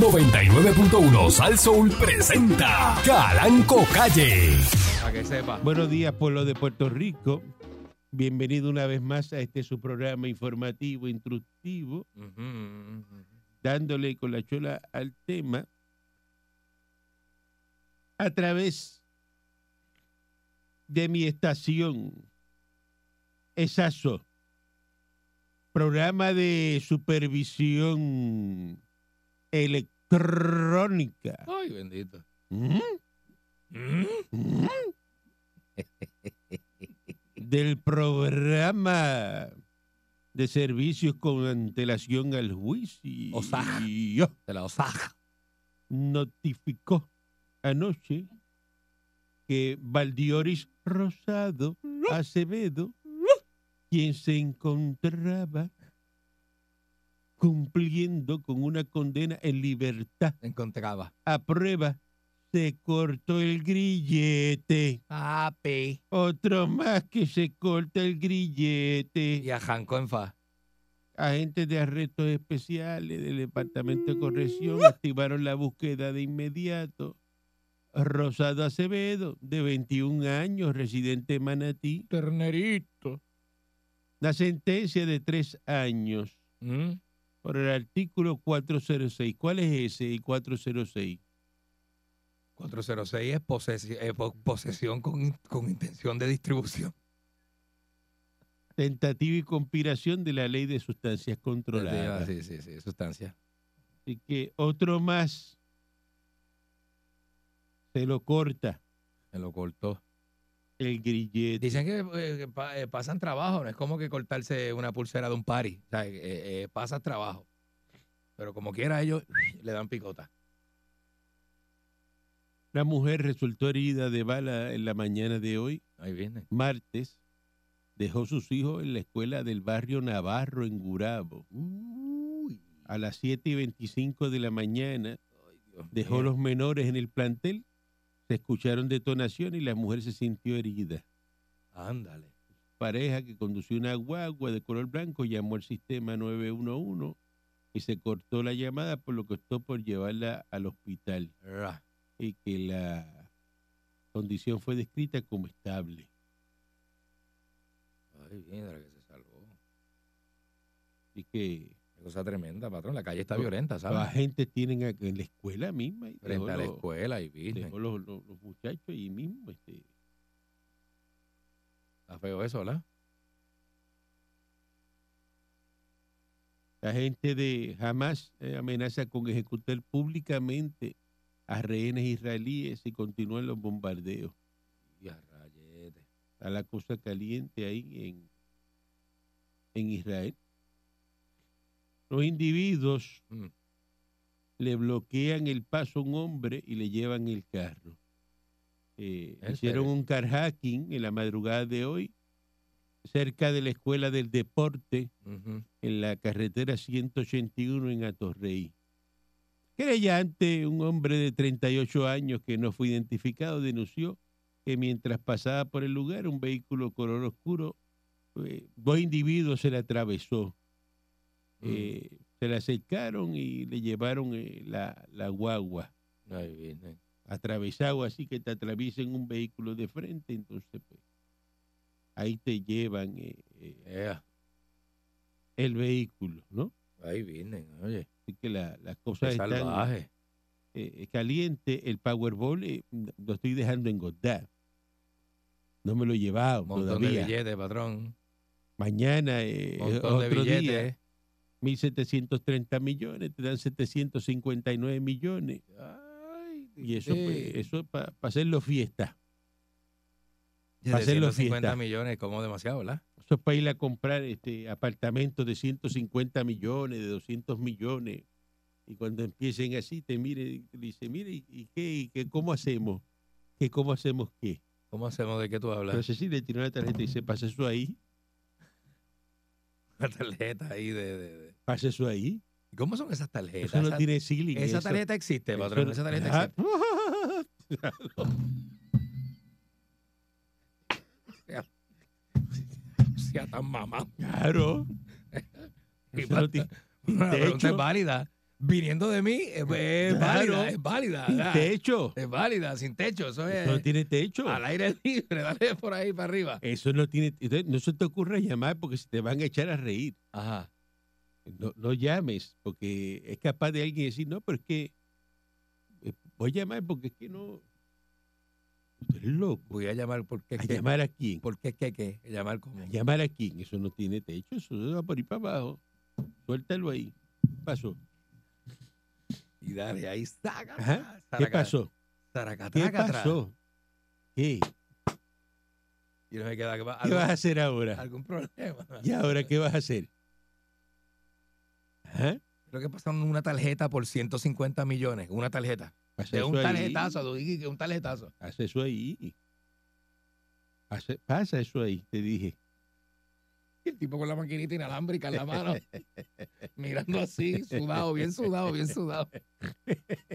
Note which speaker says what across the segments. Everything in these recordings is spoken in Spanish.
Speaker 1: 99.1 Sal Soul presenta Calanco Calle.
Speaker 2: Para que sepa.
Speaker 3: Buenos días, pueblo de Puerto Rico. Bienvenido una vez más a este su programa informativo, instructivo, dándole con la chola al tema a través de mi estación, ESASO, programa de supervisión electrónica.
Speaker 2: Ay, bendito.
Speaker 3: ¿Mm?
Speaker 2: Mm.
Speaker 3: del programa de servicios con antelación al juicio.
Speaker 2: Osaj. De la Osaj.
Speaker 3: Notificó anoche que Valdioris Rosado Acevedo, quien se encontraba cumpliendo con una condena en libertad
Speaker 2: Encontraba.
Speaker 3: a prueba, se cortó el grillete.
Speaker 2: Papi.
Speaker 3: Otro más que se corta el grillete.
Speaker 2: Y arrancó en fa.
Speaker 3: Agentes de arrestos especiales del Departamento de Corrección activaron la búsqueda de inmediato. Rosado Acevedo, de 21 años, residente de Manatí.
Speaker 2: Ternerito.
Speaker 3: La sentencia de tres años
Speaker 2: Mm.
Speaker 3: Por el artículo 406. ¿Cuál es ese? El 406.
Speaker 2: 406 es posesi- eh, po- posesión con, con intención de distribución.
Speaker 3: Tentativa y conspiración de la ley de sustancias controladas.
Speaker 2: Sí, sí, sí, sustancia.
Speaker 3: Así que otro más se lo corta
Speaker 2: Me lo cortó.
Speaker 3: El grillete.
Speaker 2: Dicen que, eh, pa- eh, pasan trabajo, no es como que cortarse una pulsera de un party. O sea, eh, pasa trabajo. Pero como quiera, ellos le dan picota.
Speaker 3: Una mujer resultó herida de bala en la mañana de hoy,
Speaker 2: Ahí viene.
Speaker 3: martes. Dejó sus hijos en la escuela del barrio Navarro en Gurabo. A las 7 y 25 de la mañana
Speaker 2: Ay, Dios
Speaker 3: dejó los menores en el plantel. Se escucharon detonaciones y la mujer se sintió herida.
Speaker 2: Ándale.
Speaker 3: Pareja que condució una guagua de color blanco llamó al sistema 911 y se cortó la llamada por lo que optó por llevarla al hospital. Y que la condición fue descrita como estable.
Speaker 2: Ay, mira que se salvó.
Speaker 3: Así que
Speaker 2: cosa tremenda, patrón. La calle está violenta, ¿sabes?
Speaker 3: agentes tienen a- en la escuela misma y
Speaker 2: Frente a la
Speaker 3: los,
Speaker 2: escuela y viste.
Speaker 3: dejó los, los- los muchachos ahí mismo. Este,
Speaker 2: Está feo eso, ¿verdad?
Speaker 3: la gente de Hamas eh, amenaza con ejecutar públicamente a rehenes israelíes si continúan los bombardeos.
Speaker 2: Y a rayete.
Speaker 3: Está la cosa caliente ahí en, en Israel. Los individuos
Speaker 2: Mm.
Speaker 3: le bloquean el paso a un hombre y le llevan el carro. Eh,
Speaker 2: ¿En
Speaker 3: hicieron un carjacking en la madrugada de hoy cerca de la Escuela del Deporte en la carretera 181 en Atorrey. Creyente, un hombre de 38 años que no fue identificado, denunció que mientras pasaba por el lugar un vehículo color oscuro, eh, dos individuos se le atravesó.
Speaker 2: Mm.
Speaker 3: Eh, se le acercaron y le llevaron eh, la, la guagua
Speaker 2: Ahí viene.
Speaker 3: atravesado así que te atraviesen un vehículo de frente, entonces pues ahí te llevan eh, eh, el vehículo, ¿no?
Speaker 2: Ahí vienen, oye.
Speaker 3: Así que la- las cosas están
Speaker 2: salvaje.
Speaker 3: eh, calientes. El Powerball eh, lo estoy dejando engordar. No me lo he llevado
Speaker 2: Un montón
Speaker 3: todavía.
Speaker 2: de billetes, patrón.
Speaker 3: Mañana eh,
Speaker 2: montón de
Speaker 3: otro
Speaker 2: billetes.
Speaker 3: día, 1.730 millones, te dan 759 millones.
Speaker 2: Ay,
Speaker 3: Y eso, pues, eso para hacerlo fiesta. para hacerlo
Speaker 2: 150
Speaker 3: fiesta.
Speaker 2: millones, como demasiado, ¿verdad?
Speaker 3: Eso es para ir a comprar este apartamentos de 150 millones, de 200 millones. Y cuando empiecen así, te mire te dice, mire, ¿y qué? ¿Y qué? ¿Cómo hacemos? ¿Qué, ¿Cómo hacemos qué?
Speaker 2: ¿Cómo hacemos de qué tú hablas?
Speaker 3: Entonces sí le tiró la tarjeta y dice, pasa eso ahí,
Speaker 2: Una tarjeta ahí de, de- de-
Speaker 3: pasa eso ahí.
Speaker 2: ¿Y ¿Cómo son esas tarjetas?
Speaker 3: Eso no
Speaker 2: Esa-
Speaker 3: tiene ceiling.
Speaker 2: esa
Speaker 3: eso-
Speaker 2: tarjeta existe, patrón. Esa tarjeta existe. Sea tan mamá.
Speaker 3: Claro.
Speaker 2: Y
Speaker 3: no
Speaker 2: Una pregunta es válida. viniendo de mí, es, es
Speaker 3: Claro.
Speaker 2: válida, es válida.
Speaker 3: Sin
Speaker 2: ¿verdad?
Speaker 3: techo.
Speaker 2: Es válida, sin techo. Eso es
Speaker 3: Eso no tiene techo.
Speaker 2: al aire libre, dale por ahí para arriba.
Speaker 3: Eso no tiene. no se te ocurra llamar porque se te van a echar a reír.
Speaker 2: Ajá.
Speaker 3: No, no llames porque es capaz de alguien decir, no, pero es que eh, voy a llamar porque es que no. Tú eres loco.
Speaker 2: Voy a llamar porque es
Speaker 3: ¿A
Speaker 2: que.
Speaker 3: llamar a quién?
Speaker 2: ¿Por qué qué qué? Llamar como.
Speaker 3: ¿A llamar a quién? Eso no tiene techo. Eso va por ahí para abajo. Suéltalo ahí. ¿Qué pasó?
Speaker 2: Y dale, ahí saca.
Speaker 3: ¿Qué pasó? ¿Qué pasó? ¿Qué?
Speaker 2: Y no me queda que
Speaker 3: ¿Qué vas a hacer ahora?
Speaker 2: algún problema.
Speaker 3: ¿Y ahora qué vas a hacer? ¿Ah?
Speaker 2: Creo que pasaron una tarjeta por 150 millones. Una tarjeta.
Speaker 3: Pasa
Speaker 2: De un tarjetazo, que un tarjetazo.
Speaker 3: Pasa eso ahí. Pasa, pasa eso ahí, te dije.
Speaker 2: Y el tipo con la maquinita inalámbrica en la mano, mirando así, sudado, bien sudado, bien sudado.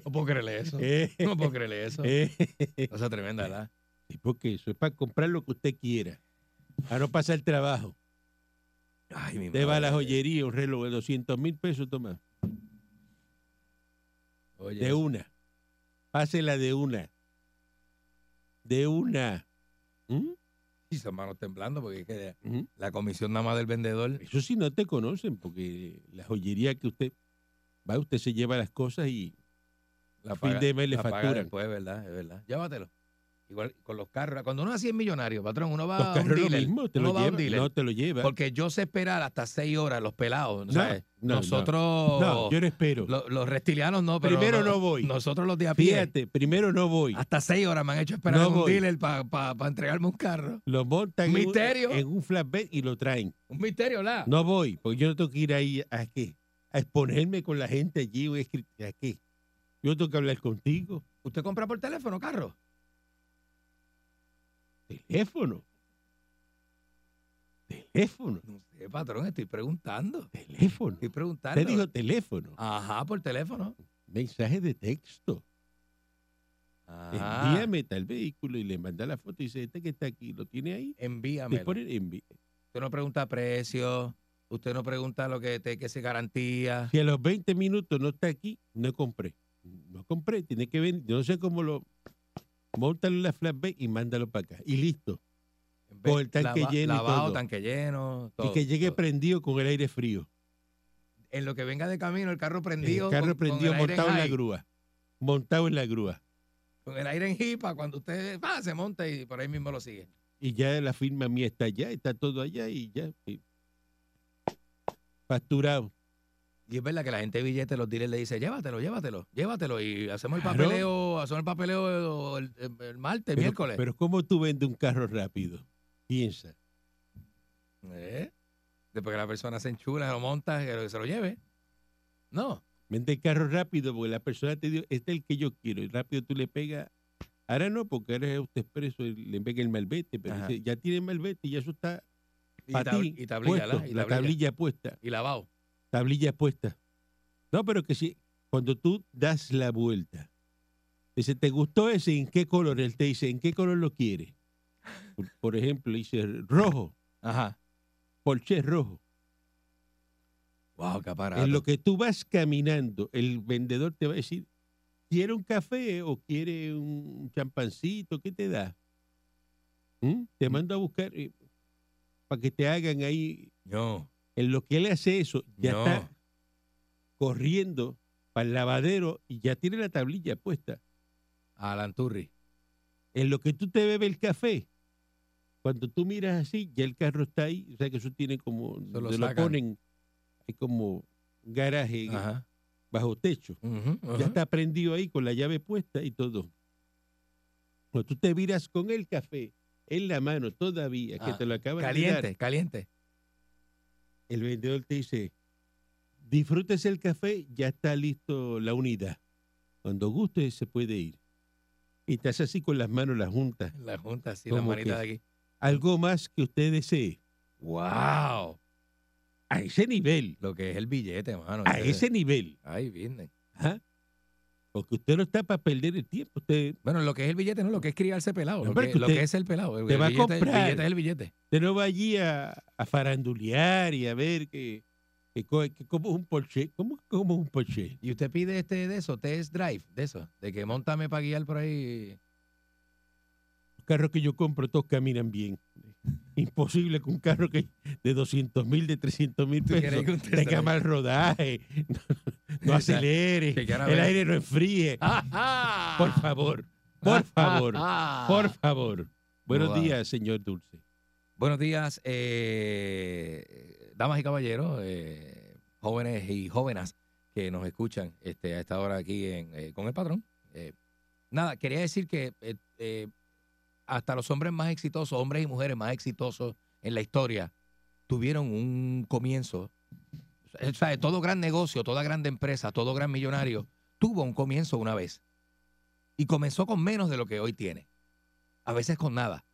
Speaker 2: No puedo creerle eso.
Speaker 3: Eh,
Speaker 2: No puedo creerle eso.
Speaker 3: eh.
Speaker 2: Cosa tremenda, ¿verdad?
Speaker 3: Sí, porque eso es para comprar lo que usted quiera. A no pasar el trabajo.
Speaker 2: Ay, mi
Speaker 3: Usted va a la joyería, un reloj de 200 mil pesos, toma.
Speaker 2: Oye,
Speaker 3: De una. Pásela de una. De una. ¿Mm?
Speaker 2: y manos temblando porque es que
Speaker 3: ¿Mm?
Speaker 2: la comisión nada más del vendedor.
Speaker 3: Eso sí no te conocen, porque la joyería que usted va, usted se lleva las cosas y
Speaker 2: La
Speaker 3: fin de mes le
Speaker 2: paga
Speaker 3: facturan.
Speaker 2: después, ¿verdad? Es verdad. Llévatelo. Igual con los carros. Cuando uno así es millonario, patrón, uno va
Speaker 3: los
Speaker 2: a un
Speaker 3: carros lo
Speaker 2: dealer.
Speaker 3: mismo, te
Speaker 2: uno
Speaker 3: lo
Speaker 2: a
Speaker 3: lleva.
Speaker 2: dealer.
Speaker 3: No te lo lleva.
Speaker 2: Porque yo sé esperar hasta seis horas los pelados. ¿sabes?
Speaker 3: no, no.
Speaker 2: Nosotros,
Speaker 3: No, yo no espero.
Speaker 2: lo- los reptilianos no, pero
Speaker 3: Primero no voy.
Speaker 2: Nosotros los de a pie,
Speaker 3: Fíjate, primero no voy.
Speaker 2: hasta seis horas me han hecho esperar en un
Speaker 3: voy.
Speaker 2: dealer para entregarme un carro.
Speaker 3: Lo montan en un-
Speaker 2: Misterio.
Speaker 3: En, un flatbed y lo traen.
Speaker 2: Un misterio, ¿la?
Speaker 3: No voy, porque yo no tengo que ir ahí a qué. A exponerme con la gente allí. o a ¿A qué? Yo tengo que hablar contigo.
Speaker 2: ¿Usted compra por teléfono carro?
Speaker 3: Teléfono. Teléfono.
Speaker 2: No sé, patrón, estoy preguntando.
Speaker 3: Teléfono.
Speaker 2: Estoy preguntando.
Speaker 3: Te dijo teléfono.
Speaker 2: Ajá, por teléfono.
Speaker 3: Mensaje de texto.
Speaker 2: Ajá.
Speaker 3: Envíame tal vehículo y le manda la foto y dice, este que está aquí, ¿lo tiene ahí? Pone envi-
Speaker 2: Usted no pregunta precio, usted no pregunta lo que te que se garantía.
Speaker 3: Si a los 20 minutos no está aquí, no compré. No compré, tiene que venir. Yo no sé cómo lo... Móntalo en la flatbed y mándalo para acá. Y listo. Con el tanque
Speaker 2: Lava-
Speaker 3: lleno y
Speaker 2: lavado,
Speaker 3: todo.
Speaker 2: tanque lleno. todo,
Speaker 3: y que llegue
Speaker 2: todo.
Speaker 3: prendido con el aire frío.
Speaker 2: En lo que venga de camino, el carro prendido.
Speaker 3: el carro
Speaker 2: con- con
Speaker 3: prendido
Speaker 2: el
Speaker 3: montado en la grúa. Montado en la grúa.
Speaker 2: Con el aire en jipa, cuando usted va, se monta y por ahí mismo lo sigue.
Speaker 3: Y ya la firma mía está allá, está todo allá y ya. y- Facturado.
Speaker 2: Y es verdad que la gente de billetes, los dealers le dice, llévatelo, llévatelo, llévatelo. Y hacemos el papeleo, hacemos el papeleo el, el- el martes,
Speaker 3: Pero,
Speaker 2: miércoles.
Speaker 3: pero ¿cómo tú vendes un carro rápido? Piensa.
Speaker 2: ¿Eh? Después que la persona se enchula, lo monta, que se lo lleve. No.
Speaker 3: Vende el carro rápido porque la persona te dijo, este es el que yo quiero. Y rápido tú le pegas. Ahora no, porque ahora es usted expreso y le pega el malvete. Pero dice, ya tiene el malvete y ya eso está
Speaker 2: Y,
Speaker 3: para
Speaker 2: tab-
Speaker 3: ti.
Speaker 2: y tablilla,
Speaker 3: puesto,
Speaker 2: ¿la? Y
Speaker 3: la
Speaker 2: tablilla.
Speaker 3: tablilla puesta.
Speaker 2: Y lavado.
Speaker 3: Tablilla puesta. No, pero que si cuando tú das la vuelta, dice, ¿te gustó ese? ¿En qué color? Él te dice, ¿en qué color lo quiere? Por, por ejemplo, dice rojo,
Speaker 2: Ajá.
Speaker 3: Porsche rojo.
Speaker 2: Wow, qué aparato.
Speaker 3: En lo que tú vas caminando, el vendedor te va a decir, ¿quiere un café o quiere un champancito? ¿Qué te da? ¿Mm? Te mando a buscar para que te hagan ahí.
Speaker 2: No,
Speaker 3: En lo que él hace eso, ya
Speaker 2: no.
Speaker 3: está corriendo para el lavadero y ya tiene la tablilla puesta.
Speaker 2: Alan Turri.
Speaker 3: En lo que tú te bebes el café, cuando tú miras así, ya el carro está ahí. O sea que eso tiene como,
Speaker 2: lo
Speaker 3: donde lo ponen, hay como un garaje
Speaker 2: Ajá.
Speaker 3: bajo techo. Ya está prendido ahí con la llave puesta y todo. Cuando tú te miras con el café en la mano todavía, que
Speaker 2: Ah,
Speaker 3: te lo acaban de dar,
Speaker 2: Caliente, caliente.
Speaker 3: El vendedor te dice, disfrútese el café, ya está listo la unidad. Cuando guste se puede ir. Y te hace así con las manos las juntas.
Speaker 2: La junta, así, la
Speaker 3: ¿Cómo
Speaker 2: manita
Speaker 3: que?
Speaker 2: de aquí.
Speaker 3: Algo más que usted desee.
Speaker 2: ¡Wow!
Speaker 3: A ese nivel.
Speaker 2: Lo que es el billete, mano.
Speaker 3: A ese nivel.
Speaker 2: Ay, viene.
Speaker 3: ¿ah? Porque usted no está para perder el tiempo. Usted,
Speaker 2: Bueno, lo que es el billete, no, lo que es criarse pelado. Lo, que, lo que es el pelado. El,
Speaker 3: te
Speaker 2: el
Speaker 3: va a
Speaker 2: billete, el
Speaker 3: comprar.
Speaker 2: billete es el billete.
Speaker 3: usted no va allí a, a farandulear y a ver que Que, que como un Porsche. ¿Cómo como un Porsche?
Speaker 2: Y usted pide este de eso, test drive, de eso, de que montame para guiar por ahí.
Speaker 3: Los carros que yo compro todos caminan bien. Imposible que un carro que de 200 mil, de 300 mil
Speaker 2: ¿Tú
Speaker 3: pesos tenga mal rodaje, no, acelere, el aire no enfríe. Por favor, por favor, por favor. Buenos días, señor Dulce.
Speaker 2: Buenos días, eh, damas y caballeros, eh, jóvenes y jóvenes que nos escuchan este, a esta hora aquí en, eh, con el patrón. Nada, quería decir que hasta los hombres más exitosos, hombres y mujeres más exitosos en la historia, tuvieron un comienzo. O sea, todo gran negocio, toda grande empresa, todo gran millonario, tuvo un comienzo una vez. Y comenzó con menos de lo que hoy tiene. A veces con nada.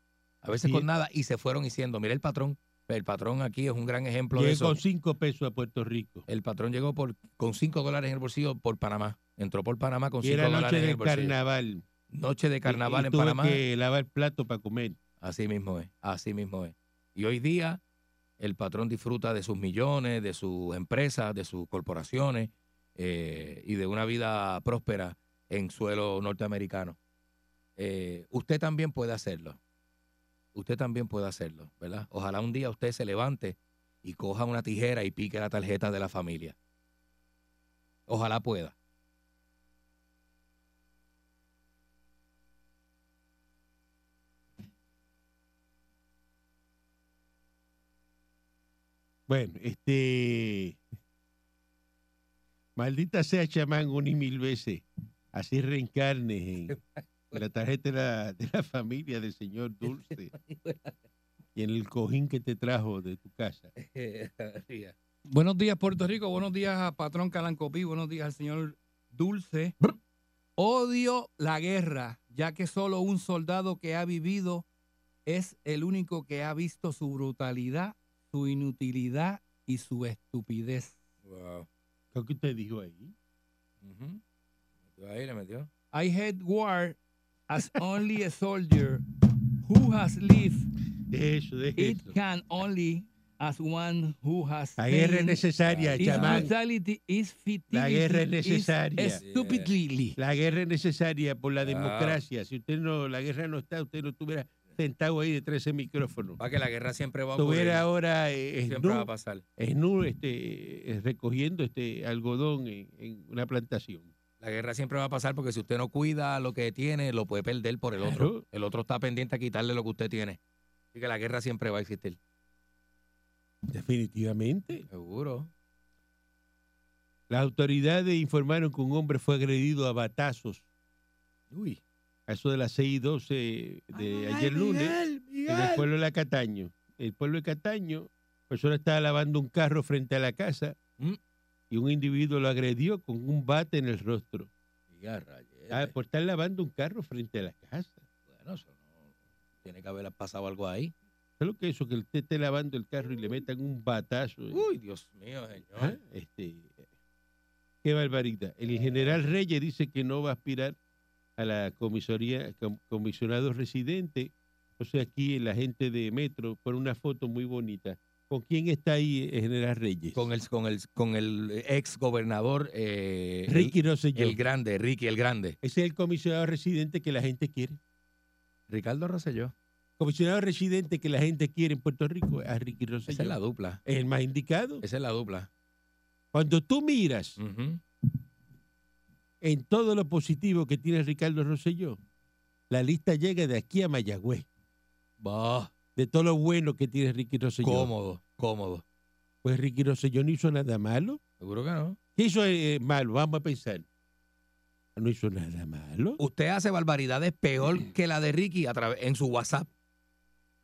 Speaker 2: A veces con nada. Y se fueron diciendo, mira el patrón. El patrón aquí es un gran ejemplo de eso.
Speaker 3: con cinco pesos a Puerto Rico.
Speaker 2: El patrón llegó por, con 5 dólares en el bolsillo por Panamá. Entró por Panamá con
Speaker 3: Y
Speaker 2: 5
Speaker 3: era
Speaker 2: dólares en el
Speaker 3: del
Speaker 2: bolsillo.
Speaker 3: carnaval.
Speaker 2: Noche de carnaval
Speaker 3: Y- y
Speaker 2: en Panamá.
Speaker 3: que lavar plato para comer.
Speaker 2: Así mismo es, así mismo es. Y hoy día el patrón disfruta de sus millones, de sus empresas, de sus corporaciones eh, y de una vida próspera en suelo norteamericano. Eh, usted también puede hacerlo. Usted también puede hacerlo, ¿verdad? Ojalá un día usted se levante y coja una tijera y pique la tarjeta de la familia. Ojalá pueda.
Speaker 3: Bueno, este. Maldita sea chamán un y mil veces. Así reencarnes en la tarjeta de la, de la familia del señor Dulce y en el cojín que te trajo de tu casa.
Speaker 4: Buenos días, Puerto Rico. Buenos días a Patrón Calancopí. Buenos días al señor Dulce. Odio la guerra, ya que solo un soldado que ha vivido es el único que ha visto su brutalidad, su inutilidad y su estupidez.
Speaker 2: Wow.
Speaker 3: ¿Qué que usted dijo ahí?
Speaker 2: Ujú. Metió Ahí le metió.
Speaker 4: I hate war as only a soldier who has lived
Speaker 3: De eso, de
Speaker 4: it
Speaker 3: eso.
Speaker 4: can only as one who has
Speaker 3: La guerra es necesaria,
Speaker 4: is
Speaker 3: La guerra es necesaria.
Speaker 4: stupidly.
Speaker 3: La guerra es necesaria por la
Speaker 2: Ah.
Speaker 3: democracia. Si usted no, la guerra no está, usted no estuviera sentado ahí de ese micrófono.
Speaker 2: Va que la guerra siempre va a ocurrir.
Speaker 3: Estuviera ahora eh,
Speaker 2: Siempre va a pasar.
Speaker 3: este, eh, recogiendo este algodón en, en una plantación.
Speaker 2: La guerra siempre va a pasar porque si usted no cuida lo que tiene, lo puede perder por el otro. El otro está pendiente a quitarle lo que usted tiene. Así que la guerra siempre va a existir.
Speaker 3: Definitivamente.
Speaker 2: Seguro.
Speaker 3: Las autoridades informaron que un hombre fue agredido a batazos
Speaker 2: Uy.
Speaker 3: A eso de las 6 y 12 de ayer lunes en el pueblo de la Cataño. El pueblo de Cataño, la persona estaba lavando un carro frente a la casa
Speaker 2: Mm.
Speaker 3: y un individuo lo agredió con un bate en el rostro. Ah, por estar lavando un carro frente a la casa.
Speaker 2: Bueno, eso no. Tiene que haber pasado algo ahí.
Speaker 3: ¿Sabes lo que es eso? Que usted esté lavando el carro y le metan un batazo.
Speaker 2: Uy, Dios mío, señor.
Speaker 3: ¿Ah? Este, qué barbaridad. El general Reyes dice que no va a aspirar a la comisaría, com- comisionado residente. O sea, aquí la gente de Metro pone una foto muy bonita. ¿Con quién está ahí el general Reyes?
Speaker 2: Con el, con el, con el ex gobernador eh, el-
Speaker 3: Ricky
Speaker 2: el,
Speaker 3: Rosselló.
Speaker 2: grande, Ricky el grande.
Speaker 3: Ese es el comisionado residente que la gente quiere.
Speaker 2: Ricardo Rosselló.
Speaker 3: Comisionado residente que la gente quiere en Puerto Rico a Ricky Rosselló.
Speaker 2: Esa es la dupla.
Speaker 3: Es el más indicado.
Speaker 2: Esa es la dupla.
Speaker 3: Cuando tú miras. En todo lo positivo que tiene Ricardo Rosselló, la lista llega de aquí a Mayagüez.
Speaker 2: Bah,
Speaker 3: De todo lo bueno que tiene Ricky Rosselló.
Speaker 2: cómodo, cómodo.
Speaker 3: Pues Ricky Rosselló no hizo nada malo.
Speaker 2: Seguro que no.
Speaker 3: ¿Qué hizo eh, malo? Vamos a pensar. No hizo nada malo.
Speaker 2: Usted hace barbaridades peor que la de Ricky a en su WhatsApp.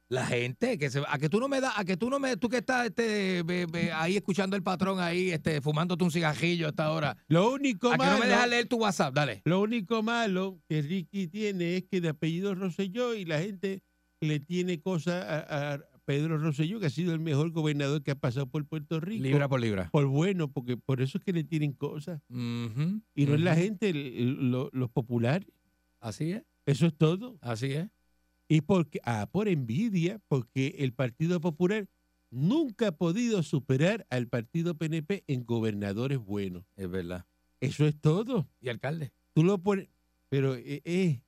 Speaker 2: La gente que se a que tú no me das, a que tú no me, tú que estás este, be- be- ahí escuchando el patrón ahí, este, fumándote un cigajillo a esta hora.
Speaker 3: Lo único
Speaker 2: A que
Speaker 3: malo,
Speaker 2: no me dejas leer tu WhatsApp, dale.
Speaker 3: lo único malo que Ricky tiene es que de apellido Rosselló y la gente le tiene cosas a, a Pedro Rosselló, que ha sido el mejor gobernador que ha pasado por Puerto Rico.
Speaker 2: Libra por libra.
Speaker 3: Por bueno, porque por eso es que le tienen cosas. Y no es la gente, el- el- lo- los populares.
Speaker 2: Así es,
Speaker 3: Eso es todo.
Speaker 2: así es.
Speaker 3: Y porque, ah, por envidia, porque el Partido Popular nunca ha podido superar al partido PNP en gobernadores buenos.
Speaker 2: Es verdad.
Speaker 3: Eso es todo.
Speaker 2: ¿Y alcalde?
Speaker 3: Tú lo pones, pero eh, eh,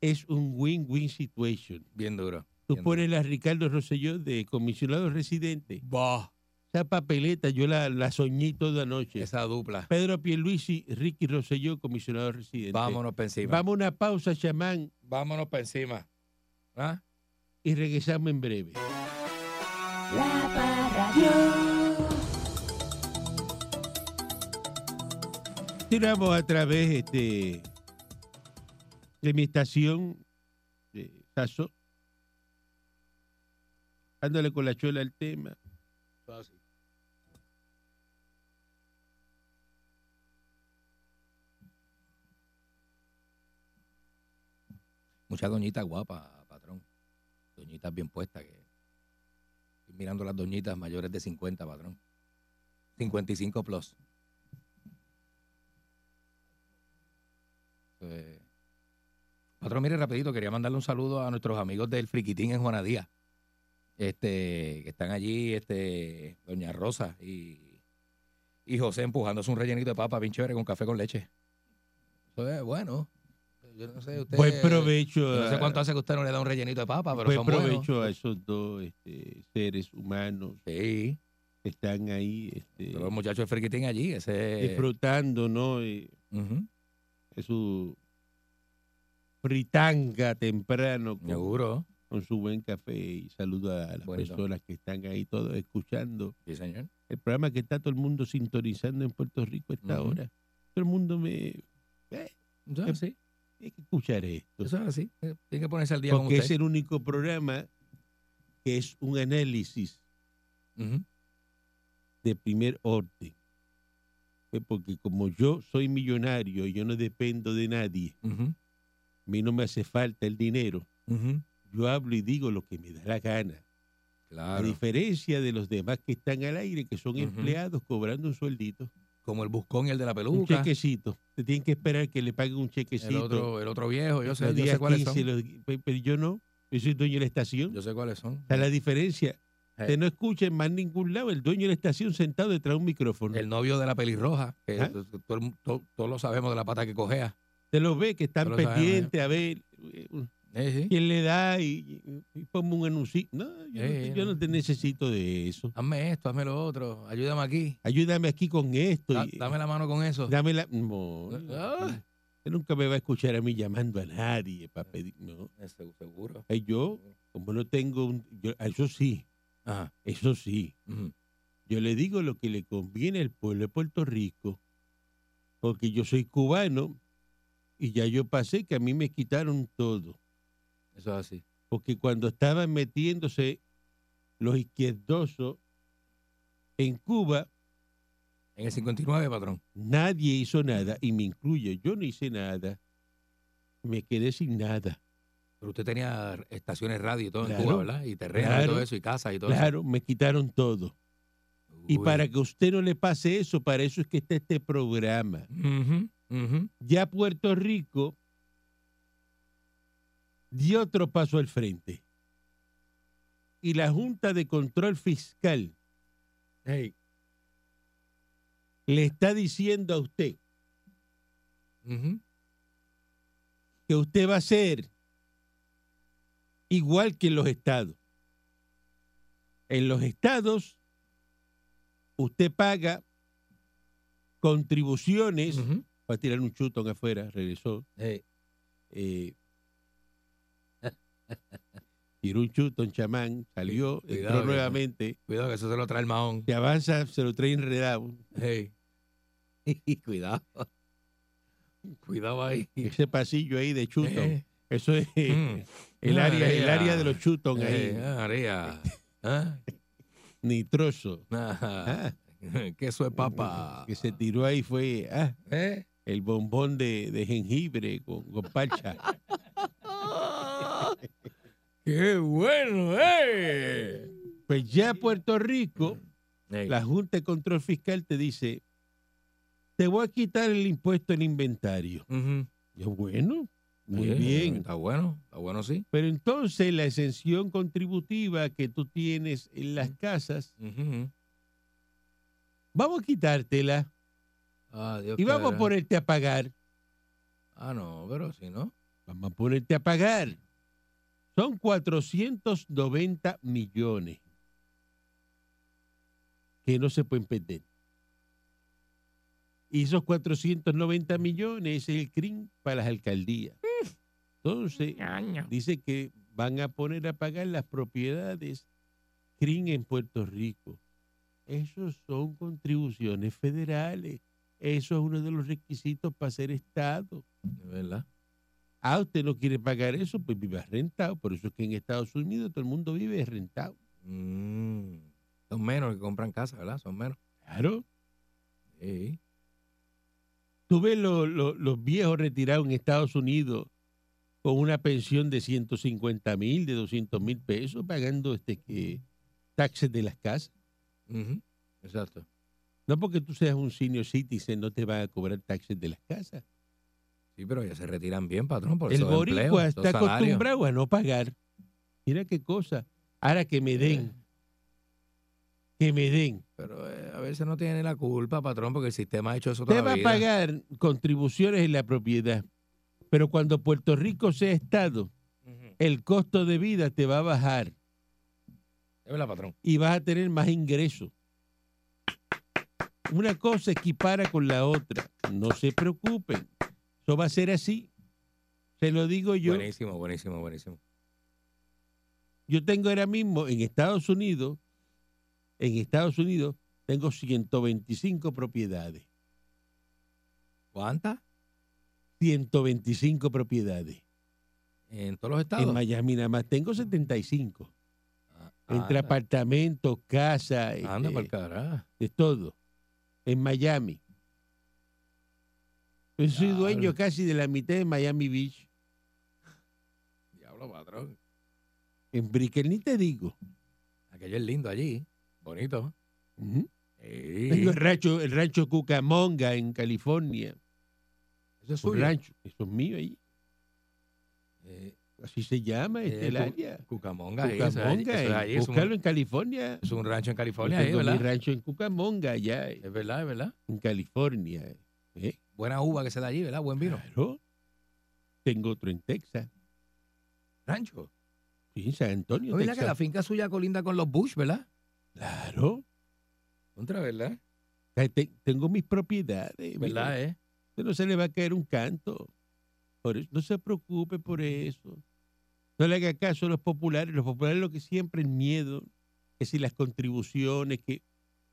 Speaker 3: es un win-win situation.
Speaker 2: Bien duro.
Speaker 3: Tú
Speaker 2: bien
Speaker 3: pones a Ricardo Rosselló de comisionado residente. Esa papeleta yo la, la soñé toda
Speaker 2: duro.
Speaker 3: noche.
Speaker 2: Esa dupla.
Speaker 3: Pedro Pierluisi, Ricky Rosselló, comisionado residente.
Speaker 2: Vámonos para encima.
Speaker 3: Vamos a una pausa, chamán,
Speaker 2: Vámonos para encima. ¿Ah?
Speaker 3: y regresamos en breve.
Speaker 5: La.
Speaker 3: Tiramos a través este, de mi estación de Sasso, dándole con la chola al tema.
Speaker 2: Muchas doñitas guapas, patrón. Doñitas bien puestas. Que... Estoy mirando las doñitas mayores de 50, patrón. 55 plus. Patrón, mire rapidito, quería mandarle un saludo a nuestros amigos del Friquitín en Juanadía. Este, que están allí, este, Doña Rosa y, y José empujándose un rellenito de papa bien chévere con café con leche. Eso es bueno. Yo no sé, usted.
Speaker 3: Buen provecho.
Speaker 2: yo no sé cuánto hace que usted no le da un rellenito de papa, pero
Speaker 3: buen
Speaker 2: son
Speaker 3: provecho
Speaker 2: buenos.
Speaker 3: a esos dos este, seres humanos
Speaker 2: Sí,
Speaker 3: que están ahí este,
Speaker 2: los muchachos del Friquitín allí, ese.
Speaker 3: disfrutando, ¿no? Eh,
Speaker 2: Ujú,
Speaker 3: de su fritanga temprano con,
Speaker 2: Seguro.
Speaker 3: con su buen café y saludo a las
Speaker 2: Bonito.
Speaker 3: personas que están ahí todos escuchando
Speaker 2: Sí, señor.
Speaker 3: el programa que está todo el mundo sintonizando en Puerto Rico a esta hora. Todo el mundo me... eh,
Speaker 2: es así.
Speaker 3: Hay que escuchar esto.
Speaker 2: Eso es así. Eh, Tiene que ponerse al día con
Speaker 3: Porque
Speaker 2: usted.
Speaker 3: es el único programa que es un análisis de primer orden. Eh, Porque como yo soy millonario y yo no dependo de nadie, a mí no me hace falta el dinero, yo hablo y digo lo que me da la gana. A diferencia de los demás que están al aire, que son empleados cobrando un sueldito,
Speaker 2: Como el buscón y el de la
Speaker 3: un
Speaker 2: peluca.
Speaker 3: chequecito. Te tienen que esperar que le paguen un
Speaker 2: El
Speaker 3: chequecito.
Speaker 2: otro, el otro viejo, yo sé,
Speaker 3: los
Speaker 2: yo sé cuáles
Speaker 3: 15,
Speaker 2: son.
Speaker 3: los- pe- pero yo no. Yo soy dueño de la estación.
Speaker 2: Yo sé cuáles son.
Speaker 3: O sea, la diferencia.
Speaker 2: Eh.
Speaker 3: Usted no escucha en más ningún lado el dueño de la estación sentado detrás de un micrófono.
Speaker 2: El novio de la pelirroja, que
Speaker 3: ¿Ah?
Speaker 2: todo el todos lo sabemos de la pata que cojea.
Speaker 3: Te lo ve que están pendientes a ver eh,
Speaker 2: Eh, sí.
Speaker 3: quién le da y, y, y ponme un anuncio. No, yo, no,
Speaker 2: Eh,
Speaker 3: te- yo no te necesito de eso.
Speaker 2: Hazme esto, hazme lo otro, ayúdame aquí.
Speaker 3: Ayúdame aquí con esto.
Speaker 2: Da-
Speaker 3: y-
Speaker 2: dame la mano con eso.
Speaker 3: Dame la. No,
Speaker 2: Ah.
Speaker 3: usted nunca me va a escuchar a mí llamando a nadie para pedir. No.
Speaker 2: Eh, seg- Seguro.
Speaker 3: Eh, yo, como no tengo un. yo- eso sí,
Speaker 2: Ajá.
Speaker 3: eso sí. Yo le digo lo que le conviene al pueblo de Puerto Rico, porque yo soy cubano y ya yo pasé que a mí me quitaron todo.
Speaker 2: Eso es así.
Speaker 3: Porque cuando estaban metiéndose los izquierdosos en Cuba,
Speaker 2: En el 59, patrón.
Speaker 3: nadie hizo nada, y me incluye, yo no hice nada. Me quedé sin nada.
Speaker 2: Pero usted tenía estaciones radio y todo en Cuba, ¿verdad? Y terreno y todo eso, y casas y todo
Speaker 3: Claro, me quitaron todo. Y para que a usted no le pase eso, para eso es que está este programa. Ya Puerto Rico dio otro paso al frente. Y la Junta de Control Fiscal
Speaker 2: Hey.
Speaker 3: le está diciendo a usted que usted va a ser igual que en los estados. En los estados, usted paga contribuciones.
Speaker 2: Ujú.
Speaker 3: Va a tirar un chutón afuera, regresó.
Speaker 2: Hey.
Speaker 3: eh, tiró un chutón, chamán, salió,
Speaker 2: Cuidado
Speaker 3: entró nuevamente.
Speaker 2: Cuidado que eso se lo trae el mahón.
Speaker 3: Se avanza, se lo trae enredado.
Speaker 2: Hey. Cuidado. Cuidado ahí.
Speaker 3: Ese pasillo ahí de chutón.
Speaker 2: Eh,
Speaker 3: Eso es
Speaker 2: mm.
Speaker 3: el, área, el área de los chutón
Speaker 2: Eh,
Speaker 3: ahí.
Speaker 2: María. ¿Ah?
Speaker 3: Nitroso.
Speaker 2: Ajá.
Speaker 3: Ah,
Speaker 2: Queso de papa.
Speaker 3: que se tiró ahí fue ah,
Speaker 2: ¿Eh?
Speaker 3: el bombón de, de jengibre con, con parcha.
Speaker 2: ¡Qué bueno, eh!
Speaker 3: Pues ya Puerto Rico, la Junta de Control Fiscal te dice, te voy a quitar el impuesto al inventario. Yo, bueno, Muy bien.
Speaker 2: Está bueno, está bueno, sí.
Speaker 3: Pero entonces la exención contributiva que tú tienes en las casas, vamos a quitártela
Speaker 2: Ah, Dios
Speaker 3: y vamos a ponerte a pagar.
Speaker 2: Ah, no, pero si no.
Speaker 3: Vamos a ponerte a pagar. Son 490 millones que no se pueden perder. Y esos 490 millones es el CRIM para las alcaldías. Entonces, dice que van a poner a pagar las propiedades CRIM en Puerto Rico. Esos son contribuciones federales. Eso es uno de los requisitos para ser Estado.
Speaker 2: De verdad.
Speaker 3: Ah, usted no quiere pagar eso, pues viva rentado. Por eso es que en Estados Unidos todo el mundo vive rentado.
Speaker 2: Mm. Son menos que compran casa, ¿verdad? Son menos.
Speaker 3: Claro.
Speaker 2: Sí.
Speaker 3: Tú ves lo- lo- los viejos retirados en Estados Unidos con una pensión de 150 mil, de 200 mil pesos, pagando este que taxes de las casas.
Speaker 2: Exacto.
Speaker 3: No porque tú seas un senior citizen, no te van a cobrar taxes de las casas.
Speaker 2: Sí, pero ya se retiran bien, patrón, por
Speaker 3: El boricua
Speaker 2: empleos,
Speaker 3: está acostumbrado a no pagar. Mira qué cosa. Ahora que me den, que me den.
Speaker 2: Pero eh, a veces no tiene la culpa, patrón, porque el sistema ha hecho eso toda
Speaker 3: va
Speaker 2: la
Speaker 3: a pagar contribuciones en la propiedad, pero cuando Puerto Rico sea Estado, el costo de vida te va a bajar
Speaker 2: Es verdad, patrón.
Speaker 3: y vas a tener más ingresos. Una cosa equipara con la otra. No se preocupen. Eso va a ser así. Se lo digo yo.
Speaker 2: Buenísimo, buenísimo, buenísimo.
Speaker 3: Yo tengo ahora mismo en Estados Unidos, en Estados Unidos, tengo 125 propiedades.
Speaker 2: ¿Cuántas?
Speaker 3: 125 propiedades.
Speaker 2: En todos los estados.
Speaker 3: En Miami nada más tengo 75.
Speaker 2: Ah,
Speaker 3: Entre apartamentos, casa,
Speaker 2: Anda
Speaker 3: este,
Speaker 2: por carajo.
Speaker 3: de todo. En Miami. Yo soy
Speaker 2: Diablo.
Speaker 3: dueño casi de la mitad de Miami Beach.
Speaker 2: Diablo, patrón.
Speaker 3: En Brickell ni te digo.
Speaker 2: Aquello es lindo allí. Bonito. Sí.
Speaker 3: Tengo el rancho, el rancho Cucamonga en California.
Speaker 2: Eso es
Speaker 3: Un rancho. Eso es mío ahí.
Speaker 2: Eh,
Speaker 3: Así se llama este el área.
Speaker 2: Cucamonga. ahí, eso allí,
Speaker 3: Cucamonga.
Speaker 2: eso
Speaker 3: eh,
Speaker 2: allí, un-
Speaker 3: Búscalo en California.
Speaker 2: Es un rancho en
Speaker 3: Yo
Speaker 2: California, ahí,
Speaker 3: tengo mi
Speaker 2: ¿verdad?
Speaker 3: rancho en Cucamonga, allá eh,
Speaker 2: Es verdad, es verdad.
Speaker 3: en California. ¿Eh?
Speaker 2: Buena uva que se da allí, ¿verdad? Buen vino.
Speaker 3: Claro. Tengo otro en Texas.
Speaker 2: Rancho.
Speaker 3: Sí, San Antonio,
Speaker 2: ¿No es verdad que la
Speaker 3: Texas.
Speaker 2: finca suya colinda con los Bush, verdad?
Speaker 3: Claro.
Speaker 2: Contra, ¿verdad?
Speaker 3: Te- Tengo mis propiedades.
Speaker 2: ¿Verdad, eh?
Speaker 3: Usted no se le va a caer un canto. Por eso, no se preocupe por eso. No le haga caso a los populares. Los populares lo que siempre es miedo, que si las contribuciones, que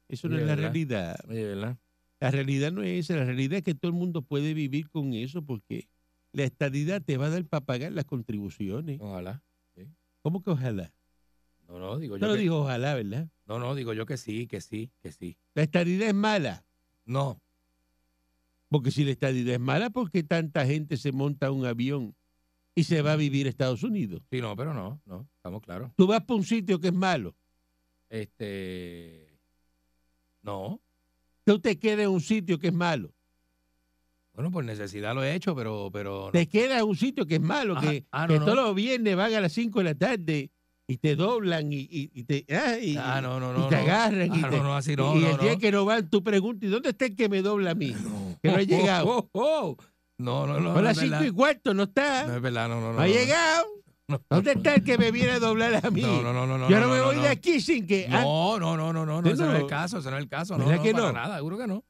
Speaker 3: eso no es la realidad.
Speaker 2: Oye, ¿verdad?
Speaker 3: La realidad no es esa. La realidad es que todo el mundo puede vivir con eso porque la estadidad te va a dar para pagar las contribuciones.
Speaker 2: Ojalá.
Speaker 3: ¿Cómo que ojalá?
Speaker 2: No, no, digo
Speaker 3: Yo no
Speaker 2: que-
Speaker 3: digo ojalá, ¿verdad?
Speaker 2: No, no, digo yo que sí, que sí, que sí.
Speaker 3: La estadidad es mala.
Speaker 2: No.
Speaker 3: Porque si la estadidad es mala, ¿por qué tanta gente se monta un avión y se va a vivir a Estados Unidos?
Speaker 2: Sí, no, pero no, no, estamos claros.
Speaker 3: Tú vas para un sitio que es malo.
Speaker 2: Este. No.
Speaker 3: Tú te quedas en un sitio que es malo.
Speaker 2: Bueno, por necesidad lo he hecho, pero, pero no.
Speaker 3: Te quedas en un sitio que es malo,
Speaker 2: Ajá.
Speaker 3: que,
Speaker 2: Ah,
Speaker 3: que
Speaker 2: no, no.
Speaker 3: todos los viernes van a las 5 de la tarde y te doblan y, y- y te, ah, y,
Speaker 2: Ah, no, no,
Speaker 3: y
Speaker 2: no.
Speaker 3: te
Speaker 2: no.
Speaker 3: agarran. y,
Speaker 2: Ah,
Speaker 3: te-
Speaker 2: no, no, así no,
Speaker 3: y
Speaker 2: no,
Speaker 3: el día
Speaker 2: no.
Speaker 3: que no van, tú preguntas, ¿y dónde está el que me dobla a mí?
Speaker 2: No.
Speaker 3: Que no ha llegado.
Speaker 2: Oh, oh, oh. No, no, no.
Speaker 3: a
Speaker 2: no
Speaker 3: las
Speaker 2: es
Speaker 3: 5
Speaker 2: verdad.
Speaker 3: y cuarto, no está.
Speaker 2: No
Speaker 3: No,
Speaker 2: es verdad, no, no, no.
Speaker 3: ha
Speaker 2: no,
Speaker 3: llegado.
Speaker 2: No.
Speaker 3: ¿Dónde está el que me viene a doblar a mí?
Speaker 2: No, no, no, no, no.
Speaker 3: Yo no,
Speaker 2: no,
Speaker 3: me
Speaker 2: no,
Speaker 3: voy
Speaker 2: no.
Speaker 3: de aquí sin que... ah,
Speaker 2: No, no, no, no, no, no,
Speaker 3: Usted
Speaker 2: ese no es
Speaker 3: no-
Speaker 2: el caso, ese no es el caso, no,
Speaker 3: ¿Verdad
Speaker 2: no,
Speaker 3: que
Speaker 2: para
Speaker 3: no?
Speaker 2: nada, seguro que no.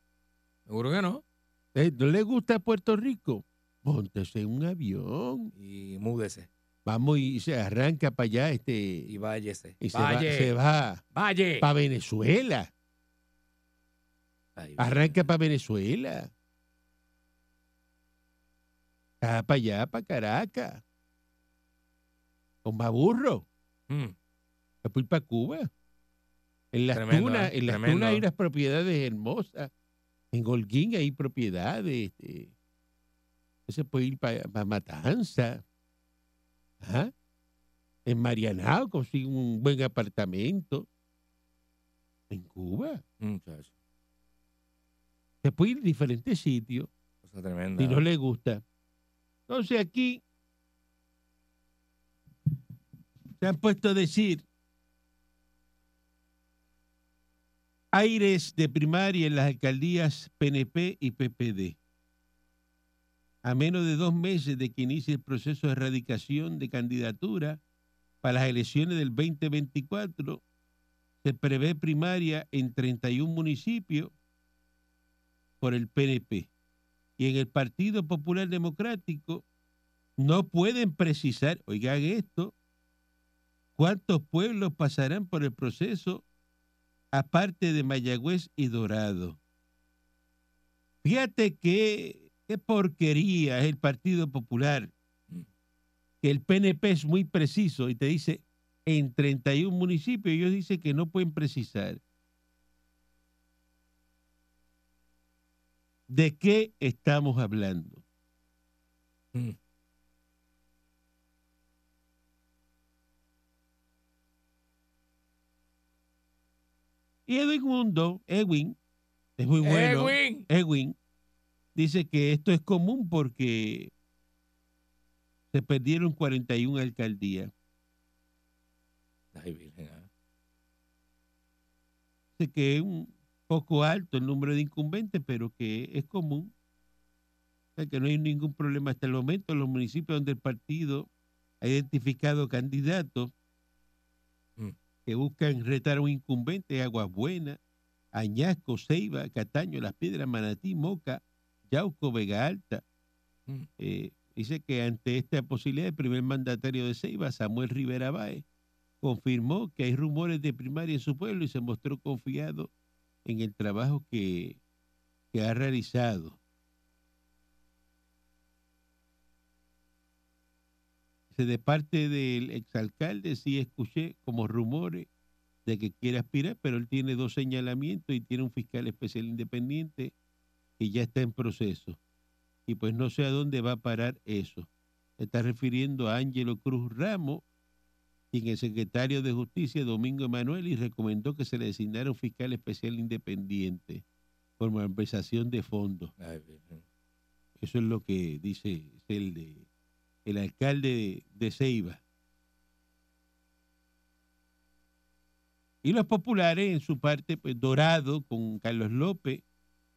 Speaker 2: Seguro que no.
Speaker 3: eh, ¿No le gusta Puerto Rico? Póntese en un avión.
Speaker 2: Y múdese,
Speaker 3: Vamos y se arranca para allá este
Speaker 2: y váyese.
Speaker 3: y se va, se va para Venezuela. Arranca para Venezuela. para allá, para Caracas. Con más burro.
Speaker 2: mm,
Speaker 3: Después para Cuba. En las
Speaker 2: Tremendo,
Speaker 3: tunas,
Speaker 2: ¿eh?
Speaker 3: en las
Speaker 2: Tremendo.
Speaker 3: tunas hay unas propiedades hermosas. En Holguín hay propiedades. Este, se puede ir para Matanza. Ajá. En Marianao consigue un buen apartamento. En Cuba. Se puede ir a diferentes sitios
Speaker 2: cosa tremenda.
Speaker 3: si no le gusta. Entonces aquí se han puesto a decir aires de primaria en las alcaldías PNP y PPD. A menos de dos meses de que inicie el proceso de erradicación de candidatura para las elecciones del 2024, se prevé primaria en 31 municipios por el PNP. Y en el Partido Popular Democrático no pueden precisar, oigan esto, cuántos pueblos pasarán por el proceso aparte de Mayagüez y Dorado. Fíjate que qué porquería es el Partido Popular, que el PNP es muy preciso y te dice en 31 municipios, ellos dicen que no pueden precisar. ¿De qué estamos hablando?
Speaker 2: Mm.
Speaker 3: Y Edwin Mundo, Edwin, es muy bueno.
Speaker 2: Edwin.
Speaker 3: Edwin dice que esto es común porque se perdieron 41 alcaldías.
Speaker 2: Ay, Virgen, ah.
Speaker 3: Dice que es un poco alto el número de incumbentes, pero que es común. O sea, que no hay ningún problema hasta el momento en los municipios donde el partido ha identificado candidatos. Que buscan retar a un incumbente, Aguas Buenas, Añasco, Ceiba, Cataño, Las Piedras, Manatí, Moca, Yauco, Vega Alta.
Speaker 2: Mm.
Speaker 3: Eh, dice que ante esta posibilidad, el primer mandatario de Ceiba, Samuel Rivera Báez, confirmó que hay rumores de primaria en su pueblo y se mostró confiado en el trabajo que, que ha realizado. De parte del exalcalde sí escuché como rumores de que quiere aspirar, pero él tiene dos señalamientos y tiene un fiscal especial independiente que ya está en proceso. Y pues no sé a dónde va a parar eso. Se está refiriendo a Ángelo Cruz Ramos, quien el secretario de Justicia, Domingo Emanuel, y recomendó que se le designara un fiscal especial independiente por malversación de fondos. Eso es lo que dice el, de, el alcalde de, de Ceiba. Y los populares, en su parte, pues Dorado con Carlos López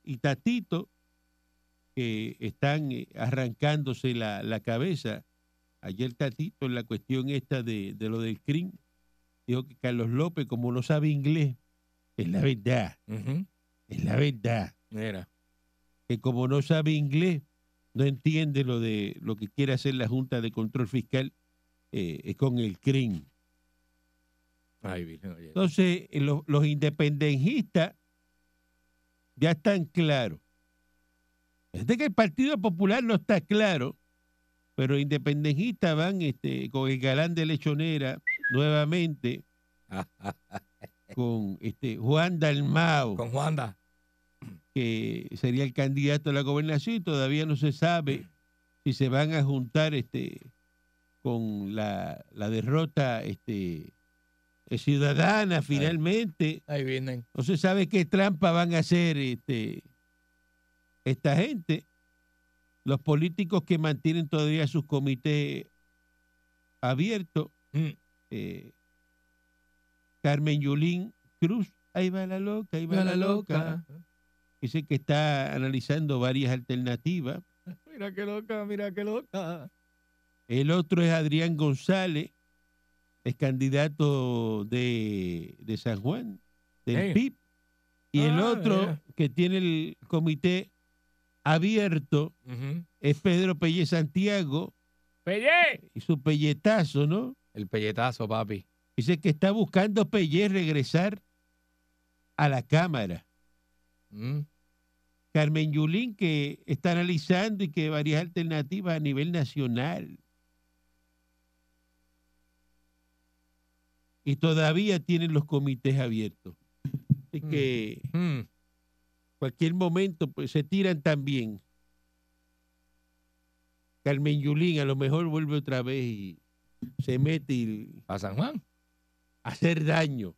Speaker 3: y Tatito, que están eh, arrancándose la, la cabeza. Ayer Tatito, en la cuestión esta de, de lo del CRIM, dijo que Carlos López, como no sabe inglés, es la verdad, es la verdad
Speaker 2: Mira.
Speaker 3: que como no sabe inglés, no entiende lo de lo que quiere hacer la Junta de Control Fiscal eh, con el CRIM.
Speaker 2: Ay.
Speaker 3: Entonces, eh, lo- los independentistas ya están claros. Es de que el Partido Popular no está claro, pero independentistas van este, con el galán de lechonera nuevamente, con este Juan Dalmao.
Speaker 2: Con Juanda.
Speaker 3: Que sería el candidato a la gobernación y todavía no se sabe si se van a juntar este con la, la derrota este eh, ciudadana finalmente.
Speaker 2: Ahí vienen.
Speaker 3: no se sabe qué trampa van a hacer este esta gente. Los políticos que mantienen todavía sus comités abiertos
Speaker 2: Mm.
Speaker 3: eh, Carmen Yulín Cruz ahí va la loca ahí va la loca que está analizando varias alternativas.
Speaker 2: Mira qué loca, mira qué loca.
Speaker 3: El otro es Adrián González, es candidato de, de San Juan, del
Speaker 2: Sí.
Speaker 3: PIB. Y el
Speaker 2: Ah,
Speaker 3: otro
Speaker 2: mira.
Speaker 3: que tiene el comité abierto es Pedro Pelle Santiago
Speaker 2: ¡Pellé!
Speaker 3: y su pelletazo, ¿no?
Speaker 2: El pelletazo, papi.
Speaker 3: Dice que está buscando Pelle regresar a la Cámara.
Speaker 2: Mm.
Speaker 3: Carmen Yulín, que está analizando y que varias alternativas a nivel nacional. Y todavía tienen los comités abiertos. Así
Speaker 2: Mm.
Speaker 3: que
Speaker 2: Mm.
Speaker 3: cualquier momento pues se tiran también. Carmen Yulín a lo mejor vuelve otra vez y se mete y
Speaker 2: ¿A San Juan?
Speaker 3: a hacer daño.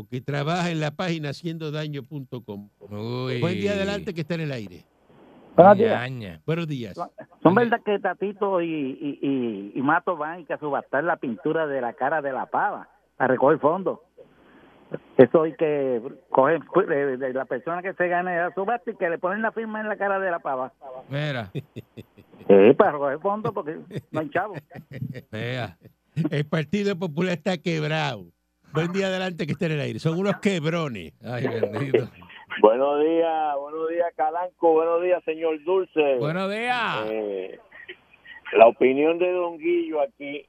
Speaker 3: Porque trabaja en la página haciendodaño.com. Buen día adelante que está en el aire.
Speaker 6: Buenos días.
Speaker 2: Ñaña.
Speaker 3: Buenos días.
Speaker 6: ¿Son verdad que Tatito y, y, y, y Mato van y que a subastar la pintura de la cara de la pava a recoger fondos? Eso hay que coger pues, de, la persona que se gane la subasta y que le ponen la firma en la cara de la pava.
Speaker 2: Mira,
Speaker 6: Sí, para recoger fondos porque no hay chavo.
Speaker 2: vea.
Speaker 3: El Partido Popular está quebrado. Buen día adelante que esté en el aire. Son unos quebrones.
Speaker 2: Ay, bendito.
Speaker 7: Buenos días, buenos días Calanco, buenos días señor Dulce.
Speaker 2: Buenos días.
Speaker 7: Eh, la opinión de Don Guillo aquí.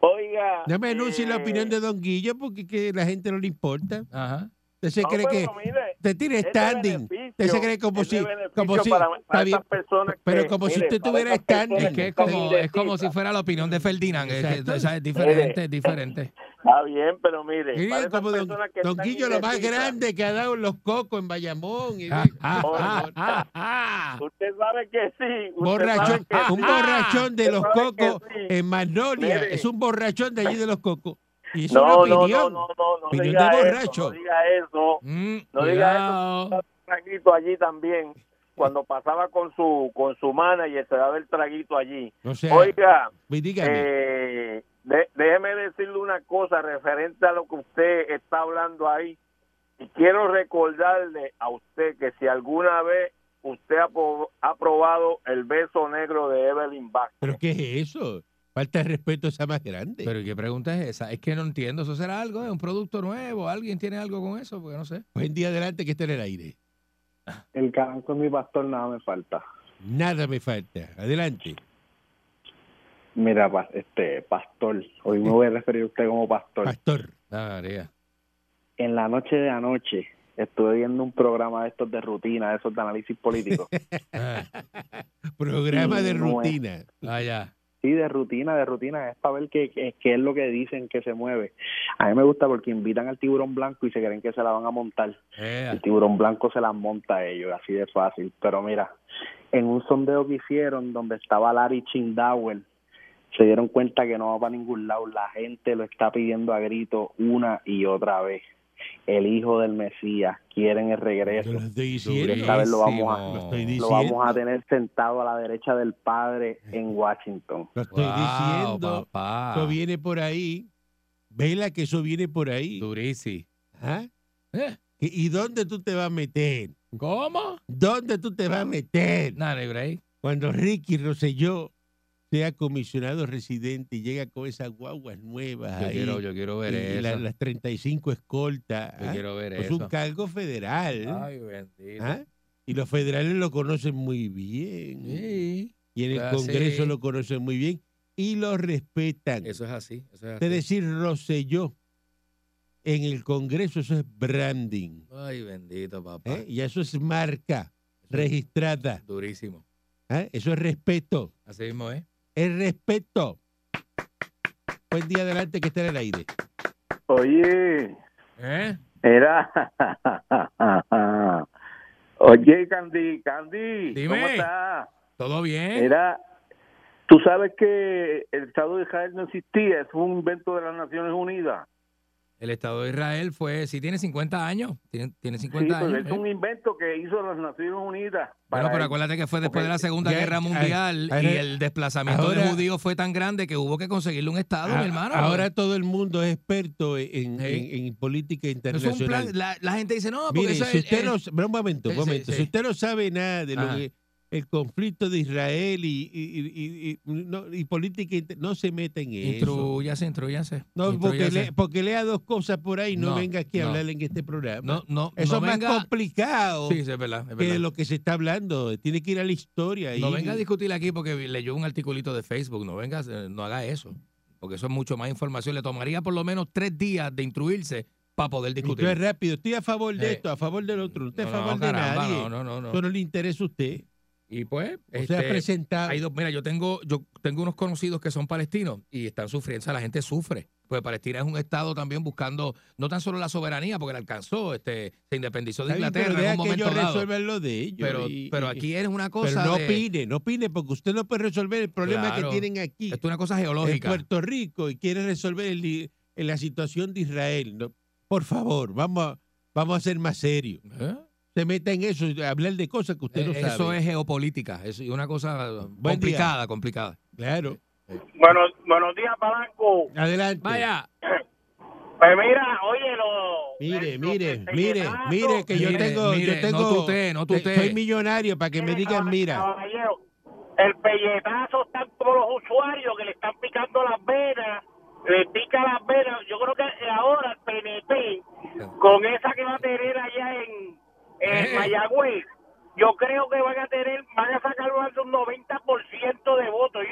Speaker 7: Oiga.
Speaker 3: No me anuncie la
Speaker 7: eh,
Speaker 3: opinión de Don Guillo porque que la gente no le importa.
Speaker 2: Ajá.
Speaker 3: Usted se
Speaker 7: no,
Speaker 3: cree que
Speaker 7: mire,
Speaker 3: usted tiene standing. Usted se cree como si, como si,
Speaker 7: para-
Speaker 3: bien,
Speaker 7: personas
Speaker 3: pero
Speaker 7: que-
Speaker 3: como si usted tuviera standing.
Speaker 2: Es que es como, es como si fuera la opinión de Ferdinand. Es, es diferente, es diferente.
Speaker 7: Está bien, pero mire, esas
Speaker 3: como don,
Speaker 7: personas que
Speaker 3: don
Speaker 7: están
Speaker 3: Guillo, lo más grande que ha dado los cocos en Bayamón. y-
Speaker 2: Ah, ah, ah, ah, ah.
Speaker 7: Usted sabe que sí. usted
Speaker 3: borrachón,
Speaker 7: sabe que
Speaker 3: un
Speaker 7: sí.
Speaker 3: borrachón de los cocos
Speaker 7: sí.
Speaker 3: en Magnolia.
Speaker 7: Mire.
Speaker 3: Es un borrachón de allí de los cocos. Y es
Speaker 7: No,
Speaker 3: una
Speaker 7: no,
Speaker 3: opinión.
Speaker 7: no, no, no, no
Speaker 3: Opinión
Speaker 7: diga
Speaker 3: de
Speaker 7: eso,
Speaker 3: borracho.
Speaker 7: no diga eso.
Speaker 2: Mm,
Speaker 7: No diga
Speaker 2: cuidado.
Speaker 7: eso. traguito allí también. Cuando pasaba con su con su manager, se daba el traguito allí.
Speaker 3: O sea,
Speaker 7: Oiga,
Speaker 3: dígame.
Speaker 7: eh, de- déjeme decirle una cosa referente a lo que usted está hablando ahí. Y quiero recordarle a usted que si alguna vez usted ha, ha probado el beso negro de Evelyn Vázquez.
Speaker 3: ¿Pero qué es eso? Falta de respeto esa más grande.
Speaker 2: Pero ¿qué pregunta es esa? Es que no entiendo. ¿Eso será algo? ¿Es un producto nuevo? ¿Alguien tiene algo con eso? Porque no sé.
Speaker 3: Buen día adelante que esté en el aire.
Speaker 8: El es mi pastor, nada me falta.
Speaker 3: Nada me falta. Adelante.
Speaker 8: Mira, este pastor, hoy me voy a referir a usted como pastor.
Speaker 3: Pastor.
Speaker 2: Ah, María.
Speaker 8: En la noche de anoche estuve viendo un programa de estos de rutina, de esos de análisis político.
Speaker 2: Ah,
Speaker 3: Programa de
Speaker 8: No es.
Speaker 3: rutina.
Speaker 2: ah, ya.
Speaker 8: Sí, de rutina, de rutina, es para ver qué, qué, qué es lo que dicen que se mueve. A mí me gusta porque invitan al tiburón blanco y se creen que se la van a montar.
Speaker 2: Ea.
Speaker 8: El tiburón blanco se las monta a ellos, así de fácil. Pero mira, en un sondeo que hicieron donde estaba Larry Chindauer, se dieron cuenta que no va para ningún lado. La gente lo está pidiendo a grito una y otra vez. El hijo del Mesías, quieren el regreso.
Speaker 3: lo estoy diciendo.
Speaker 8: Esta vez lo vamos a-
Speaker 3: Lo estoy
Speaker 8: Lo
Speaker 3: diciendo.
Speaker 8: vamos a tener sentado a la derecha del Padre en Washington.
Speaker 3: Lo estoy
Speaker 2: Wow,
Speaker 3: diciendo.
Speaker 2: papá.
Speaker 3: Eso viene por ahí. Vela que eso viene por ahí.
Speaker 2: Durísimo.
Speaker 3: ¿Ah?
Speaker 2: ¿Eh?
Speaker 3: ¿Y y dónde tú te vas a meter?
Speaker 2: ¿Cómo?
Speaker 3: ¿Dónde tú te vas a meter?
Speaker 2: Nada.
Speaker 3: Cuando Ricky Rosselló sea comisionado residente y llega con esas guaguas nuevas
Speaker 2: Yo
Speaker 3: ahí,
Speaker 2: quiero, yo quiero ver
Speaker 3: y
Speaker 2: eso.
Speaker 3: la- las 35 escoltas,
Speaker 2: Yo
Speaker 3: ¿ah?
Speaker 2: quiero ver
Speaker 3: es
Speaker 2: eso.
Speaker 3: un cargo federal.
Speaker 2: Ay, bendito.
Speaker 3: ¿ah? Y los federales lo conocen muy bien.
Speaker 2: Sí.
Speaker 3: Y en el
Speaker 2: Ah,
Speaker 3: Congreso
Speaker 2: sí.
Speaker 3: lo conocen muy bien y lo respetan.
Speaker 2: Eso es así. Eso es
Speaker 3: Es
Speaker 2: así.
Speaker 3: decir, Rosselló en el Congreso, eso es branding.
Speaker 2: Ay, bendito, papá.
Speaker 3: ¿eh? Y eso es marca registrada.
Speaker 2: Durísimo.
Speaker 3: ¿eh? Eso es respeto.
Speaker 2: Así mismo, ¿eh?
Speaker 3: El respeto. Buen día adelante que esté en el aire.
Speaker 6: Oye,
Speaker 2: ¿Eh?
Speaker 6: era. Oye, Candy, Candy,
Speaker 2: Dime.
Speaker 6: ¿cómo estás?
Speaker 2: ¿Todo bien?
Speaker 6: Era, tú sabes que el Estado de Israel no existía, es un invento de las Naciones Unidas.
Speaker 2: El Estado de Israel fue, sí tiene 50 años, tiene, tiene
Speaker 6: Sí,
Speaker 2: 50
Speaker 6: pero
Speaker 2: años.
Speaker 6: es
Speaker 2: ¿eh?
Speaker 6: un invento que hizo las Naciones Unidas.
Speaker 2: Bueno,
Speaker 6: para
Speaker 2: pero
Speaker 6: él.
Speaker 2: acuérdate que fue después de la Segunda Guerra
Speaker 3: ah,
Speaker 2: Mundial y el desplazamiento
Speaker 3: ahora-
Speaker 2: de judíos fue tan grande que hubo que conseguirle un Estado,
Speaker 3: A-
Speaker 2: mi hermano.
Speaker 3: Ahora todo el mundo es experto en,
Speaker 2: Sí.
Speaker 3: en- en política
Speaker 2: Eso es un
Speaker 3: internacional.
Speaker 2: plan, la, la gente dice, no, porque
Speaker 3: Mire,
Speaker 2: eso
Speaker 3: si
Speaker 2: es...
Speaker 3: usted
Speaker 2: eh,
Speaker 3: no, pero un momento, un
Speaker 2: sí, sí,
Speaker 3: momento.
Speaker 2: sí.
Speaker 3: Si usted no sabe nada de lo
Speaker 2: Ajá.
Speaker 3: que el conflicto de Israel y, y, y- y- no- y política, no se meta en eso.
Speaker 2: Intrúyase, intrúyase.
Speaker 3: No, porque, le- porque lea dos cosas por ahí, no,
Speaker 2: No,
Speaker 3: venga aquí a hablar en este programa.
Speaker 2: No, no,
Speaker 3: eso es más
Speaker 2: venga-
Speaker 3: complicado
Speaker 2: Sí, sí, es verdad, es
Speaker 3: que lo que se está hablando. Tiene que ir a la historia.
Speaker 2: No venga a discutir aquí porque leyó un articulito de Facebook. No venga, eh, no haga eso. Porque eso es mucho más información. Le tomaría por lo menos tres días de instruirse para poder discutir.
Speaker 3: tú es rápido. Estoy a favor de
Speaker 2: Eh,
Speaker 3: esto, a favor del otro. No estoy a favor
Speaker 2: no,
Speaker 3: de
Speaker 2: caramba,
Speaker 3: nadie.
Speaker 2: No, no, no. no.
Speaker 3: Eso no le interesa a usted.
Speaker 2: Y pues,
Speaker 3: O sea,
Speaker 2: este,
Speaker 3: presentado.
Speaker 2: hay dos- mira, yo tengo, yo tengo unos conocidos que son palestinos y están sufriendo, o sea, la gente sufre. Pues Palestina es un estado también buscando no tan solo la soberanía, porque la alcanzó, este, se independizó de Inglaterra
Speaker 3: pero
Speaker 2: en un
Speaker 3: que
Speaker 2: momento
Speaker 3: ellos
Speaker 2: dado.
Speaker 3: resuelvan lo de ellos.
Speaker 2: Pero,
Speaker 3: y-
Speaker 2: pero aquí es una
Speaker 3: pero
Speaker 2: cosa
Speaker 3: no
Speaker 2: de-
Speaker 3: opine, no opine, porque usted no puede resolver el problema
Speaker 2: Claro.
Speaker 3: que tienen aquí
Speaker 2: esto es una cosa
Speaker 3: en
Speaker 2: geológica.
Speaker 3: Puerto Rico y quiere resolver el en la situación de Israel. No, por favor, vamos a, vamos a ser más serios.
Speaker 2: ¿Eh?
Speaker 3: Se meta en eso, hablar de cosas que usted no
Speaker 2: Eh,
Speaker 3: sabe.
Speaker 2: Eso es geopolítica. Es una cosa
Speaker 3: Buen día.
Speaker 2: complicada, complicada.
Speaker 3: Claro.
Speaker 7: Buenos, buenos días, Palanco.
Speaker 3: Adelante.
Speaker 2: Vaya.
Speaker 7: Pues mira, oye, lo...
Speaker 3: Mire, mire, mire, mire que yo tengo,
Speaker 2: mire,
Speaker 3: yo tengo,
Speaker 2: no no tutee.
Speaker 3: soy millonario para que me digan, mira,
Speaker 7: caballero, el pelletazo están todos los usuarios que le están picando las venas, le pica las venas. Yo creo que ahora el PNP, con esa que va a tener allá en, en
Speaker 2: Eh.
Speaker 7: Mayagüez, yo creo que van a tener, van a sacar más de un 90% de votos,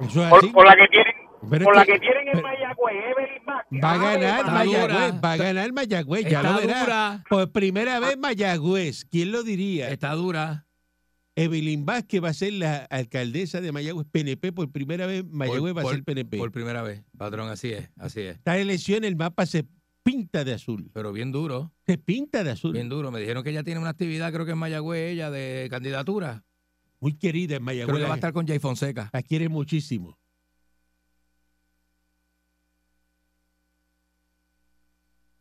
Speaker 3: es
Speaker 7: Por,
Speaker 3: así.
Speaker 7: por la que tienen,
Speaker 3: Pero
Speaker 7: por la
Speaker 3: que-
Speaker 7: que tienen en Mayagüez, Evelyn Vázquez.
Speaker 3: Va a
Speaker 7: Ah,
Speaker 3: ganar. Mayagüez,
Speaker 2: dura,
Speaker 3: va a
Speaker 2: está-
Speaker 3: ganar Mayagüez, ya
Speaker 2: está
Speaker 3: lo verá.
Speaker 2: dura.
Speaker 3: Por primera vez Mayagüez, ¿quién lo diría?
Speaker 2: Está dura.
Speaker 3: Evelyn Vázquez va a ser la alcaldesa de Mayagüez, PNP, por primera vez Mayagüez va a
Speaker 2: por-
Speaker 3: ser PNP.
Speaker 2: Por primera vez, patrón, así es, así es.
Speaker 3: Esta elección el mapa se pinta de azul,
Speaker 2: Pero bien duro,
Speaker 3: se pinta de azul.
Speaker 2: bien duro. Me dijeron que ella tiene una actividad, creo que en Mayagüez, ella, de candidatura.
Speaker 3: Muy querida en Mayagüez,
Speaker 2: Creo que va a
Speaker 3: la,
Speaker 2: estar con Jay Fonseca.
Speaker 3: la quiere muchísimo.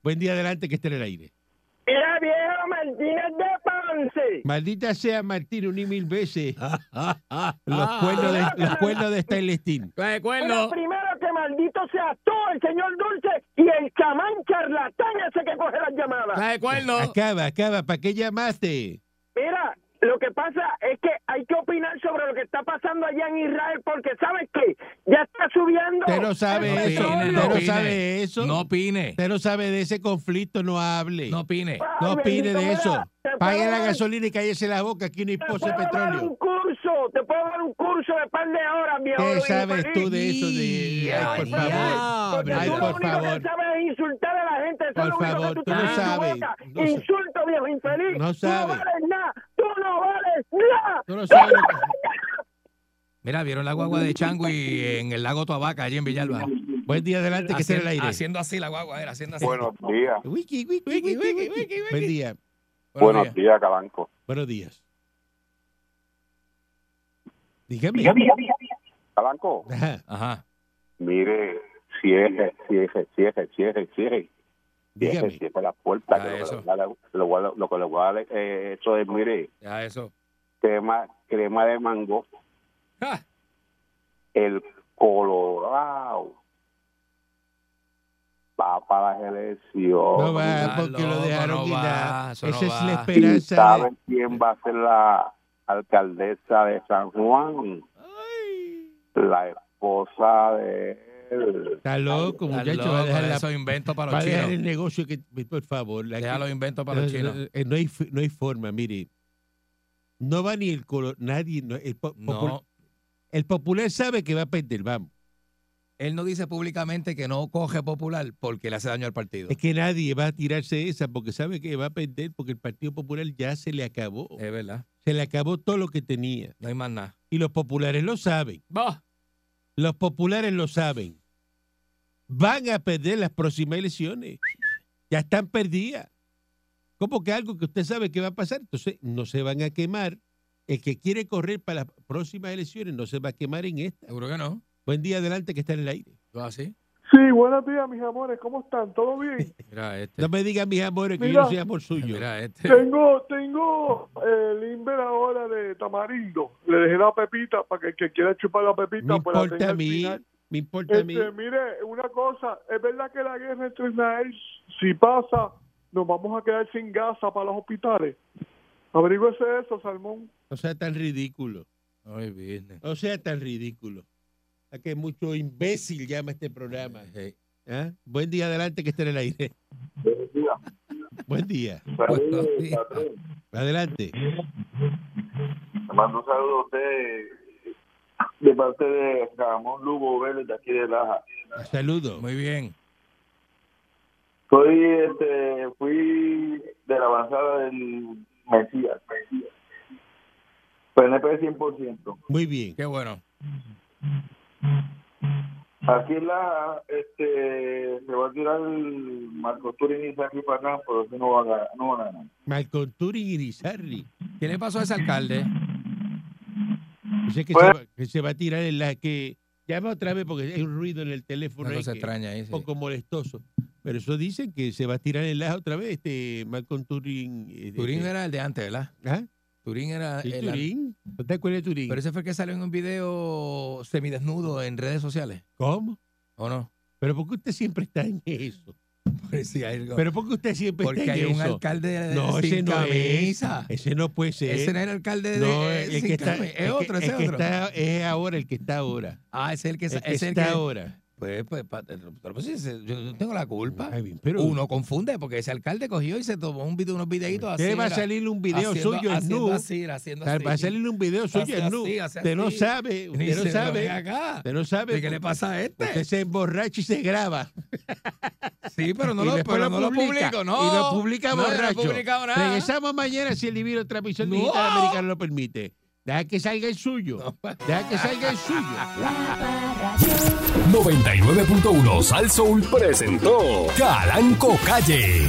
Speaker 3: Buen día adelante que esté en el aire.
Speaker 7: Mira, viejo Martínez de Ponce.
Speaker 3: Maldita sea Martín un y mil veces
Speaker 2: Ah,
Speaker 3: los cuernos de, los cuernos de Stainless Steel.
Speaker 7: Bueno, primero que maldito sea tú, el señor Dulce, y el chamán charlatán ese que coge las llamadas.
Speaker 2: de cuerno.
Speaker 3: Acaba, acaba, ¿para qué llamaste?
Speaker 7: Mira, lo que pasa es que hay que opinar sobre lo que está pasando allá en Israel, porque ¿sabes qué? Ya está subiendo.
Speaker 3: Usted no sabe
Speaker 7: el
Speaker 3: eso, usted
Speaker 2: no
Speaker 3: no
Speaker 2: opine.
Speaker 3: sabe eso.
Speaker 2: No opine,
Speaker 3: Usted no sabe de ese conflicto, no hable.
Speaker 2: no opine.
Speaker 7: Ay,
Speaker 3: No opine de eso. Pague la gasolina y cállese la boca. Aquí no hay pozo de petróleo.
Speaker 7: Curso, te puedo dar un curso de par de horas, viejo.
Speaker 3: ¿Qué
Speaker 7: Luis
Speaker 3: sabes tú de eso? De... Ay, por favor.
Speaker 7: Porque
Speaker 3: Ay,
Speaker 7: tú lo
Speaker 3: por
Speaker 7: único
Speaker 3: favor.
Speaker 7: que sabes es insultar a la gente. Eso
Speaker 3: Por
Speaker 7: es lo único
Speaker 3: favor,
Speaker 7: que tú
Speaker 3: tú no sabes, no
Speaker 7: Insulto, viejo infeliz.
Speaker 3: No
Speaker 7: Tú no
Speaker 3: sabes.
Speaker 7: vales nada. Tú no vales nada.
Speaker 3: Tú no sabes lo
Speaker 2: Mira, ¿vieron la guagua de Changui en el lago Toabaca, allí en Villalba?
Speaker 3: Buen día adelante que esté en el aire.
Speaker 2: haciendo así la guagua, era haciendo así.
Speaker 9: Buenos días,
Speaker 3: Wiki, wiki, wiki, wiki. Buen día.
Speaker 9: buenos
Speaker 2: días.
Speaker 9: días, Cabanco.
Speaker 3: Buenos días. Dígame.
Speaker 9: Cabanco,
Speaker 3: Ajá.
Speaker 2: Ajá.
Speaker 9: mire, cierre, cierre, cierre, cierre, cierre.
Speaker 3: Dígame.
Speaker 9: Cierre, la puerta.
Speaker 2: Ya,
Speaker 9: que lo, que
Speaker 2: eso.
Speaker 9: le voy a dar- lo, que le voy a dar eh, esto es, mire,
Speaker 2: Ya eso.
Speaker 9: crema, crema de mango,
Speaker 2: Ja.
Speaker 9: el Colorado. Va para las elecciones.
Speaker 3: No va
Speaker 2: Ah,
Speaker 3: porque lo dejaron
Speaker 2: no
Speaker 3: quitar.
Speaker 2: eso
Speaker 3: Esa
Speaker 2: no
Speaker 3: es
Speaker 2: va.
Speaker 3: la
Speaker 9: ¿Y
Speaker 3: esperanza.
Speaker 9: saben quién va a ser la alcaldesa de San Juan? La esposa de él.
Speaker 3: Está loco,
Speaker 2: Está
Speaker 3: muchacho.
Speaker 2: loco,
Speaker 3: Va a dejar, la-
Speaker 2: Eso invento para
Speaker 3: va
Speaker 2: los
Speaker 3: a dejar el
Speaker 2: chinos.
Speaker 3: negocio que, por favor. la-
Speaker 2: Deja los inventos para los
Speaker 3: no,
Speaker 2: chinos.
Speaker 3: no, eh, no hay, no hay forma, mire. No va ni el color, nadie. no, el, po- popul-
Speaker 2: No,
Speaker 3: el popular sabe que va a perder, vamos.
Speaker 2: Él no dice públicamente que no coge popular porque le hace daño al partido.
Speaker 3: Es que nadie va a tirarse esa porque sabe que va a perder porque el Partido Popular ya se le acabó.
Speaker 2: Es verdad.
Speaker 3: Se le acabó todo lo que tenía.
Speaker 2: No hay más nada.
Speaker 3: Y los populares lo saben.
Speaker 2: Va.
Speaker 3: Los populares lo saben. Van a perder las próximas elecciones. Ya están perdidas. ¿Cómo que algo que usted sabe que va a pasar? Entonces, no se van a quemar. El que quiere correr para las próximas elecciones no se va a quemar en esta.
Speaker 2: Seguro que no.
Speaker 3: Buen día adelante que está en el aire.
Speaker 2: ¿Tú así?
Speaker 10: Sí, buenos días, mis amores. ¿Cómo están? ¿Todo bien?
Speaker 2: Mira este.
Speaker 3: No me digan, mis amores, que yo
Speaker 10: Mira.
Speaker 3: no soy amor suyo.
Speaker 2: Mira este.
Speaker 10: tengo tengo el Inver ahora de tamarindo. Le dejé la pepita para que el que quiera chupar la pepita
Speaker 3: Me
Speaker 10: pues la
Speaker 3: importa
Speaker 10: tenga
Speaker 3: a
Speaker 10: al
Speaker 3: mí.
Speaker 10: final.
Speaker 3: Me importa a mí.
Speaker 10: Este, mire, una cosa, es verdad que la guerra entre Israel, si pasa, nos vamos a quedar sin gasa para los hospitales. Averígüese eso, Salmón.
Speaker 3: No sea tan ridículo.
Speaker 2: Ay, business.
Speaker 3: No sea tan ridículo. A que mucho imbécil llama este programa.
Speaker 2: Sí.
Speaker 3: ¿Ah? Buen día adelante que esté en el aire. Buen día.
Speaker 2: Buenos días.
Speaker 3: Adelante.
Speaker 9: Le mando un saludo a usted de parte de Ramón Lugo Vélez de aquí de Laja.
Speaker 3: Saludos.
Speaker 2: Muy bien.
Speaker 9: Soy, este, fui de la avanzada del Mesías. PNP 100%.
Speaker 3: Muy bien.
Speaker 2: Qué bueno.
Speaker 9: Aquí en la, este, se va a tirar el Marco y Saki para acá, pero eso no va a ganar. No va a ganar.
Speaker 3: Malcolm Turing.
Speaker 2: ¿Qué le pasó a ese alcalde?
Speaker 3: Dice que,
Speaker 9: Pues-
Speaker 3: se va, que se va a tirar en la que... Llama otra vez porque hay un ruido en el teléfono
Speaker 2: Una
Speaker 3: ahí
Speaker 2: cosa
Speaker 3: que
Speaker 2: extraña ahí. sí.
Speaker 3: un poco molestoso. Pero eso dicen que se va a tirar en la otra vez, este eh,
Speaker 2: Turín
Speaker 3: este-
Speaker 2: era el de antes, ¿verdad?
Speaker 3: ¿Ah?
Speaker 2: Turín era
Speaker 3: Sí,
Speaker 2: el
Speaker 3: Turín. ¿No te acuerdas de Turín?
Speaker 2: Pero ese fue el que salió en un video semidesnudo en redes sociales,
Speaker 3: ¿Cómo?
Speaker 2: ¿o no?
Speaker 3: ¿Pero por qué usted siempre está en eso?
Speaker 2: Sí, hay algo.
Speaker 3: ¿Pero por qué usted siempre
Speaker 2: Porque
Speaker 3: está
Speaker 2: hay
Speaker 3: en
Speaker 2: un
Speaker 3: eso?
Speaker 2: alcalde
Speaker 3: No,
Speaker 2: sin
Speaker 3: ese no
Speaker 2: camisa.
Speaker 3: es. Ese no puede ser.
Speaker 2: Ese no era el alcalde de
Speaker 3: No,
Speaker 2: eh,
Speaker 3: el
Speaker 2: sin
Speaker 3: que está,
Speaker 2: Es otro, ese
Speaker 3: que
Speaker 2: otro.
Speaker 3: está es ahora el que está ahora.
Speaker 2: Ah, ese es el que,
Speaker 3: El que
Speaker 2: ese es el
Speaker 3: está ahora.
Speaker 2: Pues, pues, pa- pero pues sí, yo no tengo la culpa.
Speaker 3: Ay, bien, pero
Speaker 2: Uno confunde porque ese alcalde cogió y se tomó un video, unos videitos así.
Speaker 3: ¿Qué va a
Speaker 2: mira,
Speaker 3: salir un video
Speaker 2: haciendo-
Speaker 3: suyo en
Speaker 2: haciendo
Speaker 3: nu?
Speaker 2: así, haciendo así.
Speaker 3: Va a salir un video suyo
Speaker 2: Hace
Speaker 3: en nu.
Speaker 2: así, hace
Speaker 3: Usted no
Speaker 2: así.
Speaker 3: sabe,
Speaker 2: Y
Speaker 3: usted no
Speaker 2: dice, "Pero
Speaker 3: sabe.
Speaker 2: acá.
Speaker 3: Usted no sabe.
Speaker 2: ¿De qué le pasa a este?
Speaker 3: Usted se emborracha y se graba.
Speaker 2: Sí, pero no,
Speaker 3: Y
Speaker 2: lo,
Speaker 3: después
Speaker 2: pero no lo
Speaker 3: publica,
Speaker 2: publico, no.
Speaker 3: Y lo publica
Speaker 2: No, yo
Speaker 3: borracho.
Speaker 2: No he publicado nada.
Speaker 3: Regresamos mañana si el divino transmisión
Speaker 2: No.
Speaker 3: digital americano lo permite. Deja que salga el suyo. Deja que salga el suyo.
Speaker 5: La Parradio.
Speaker 1: 99.1 Sal Soul presentó Calanco Calle.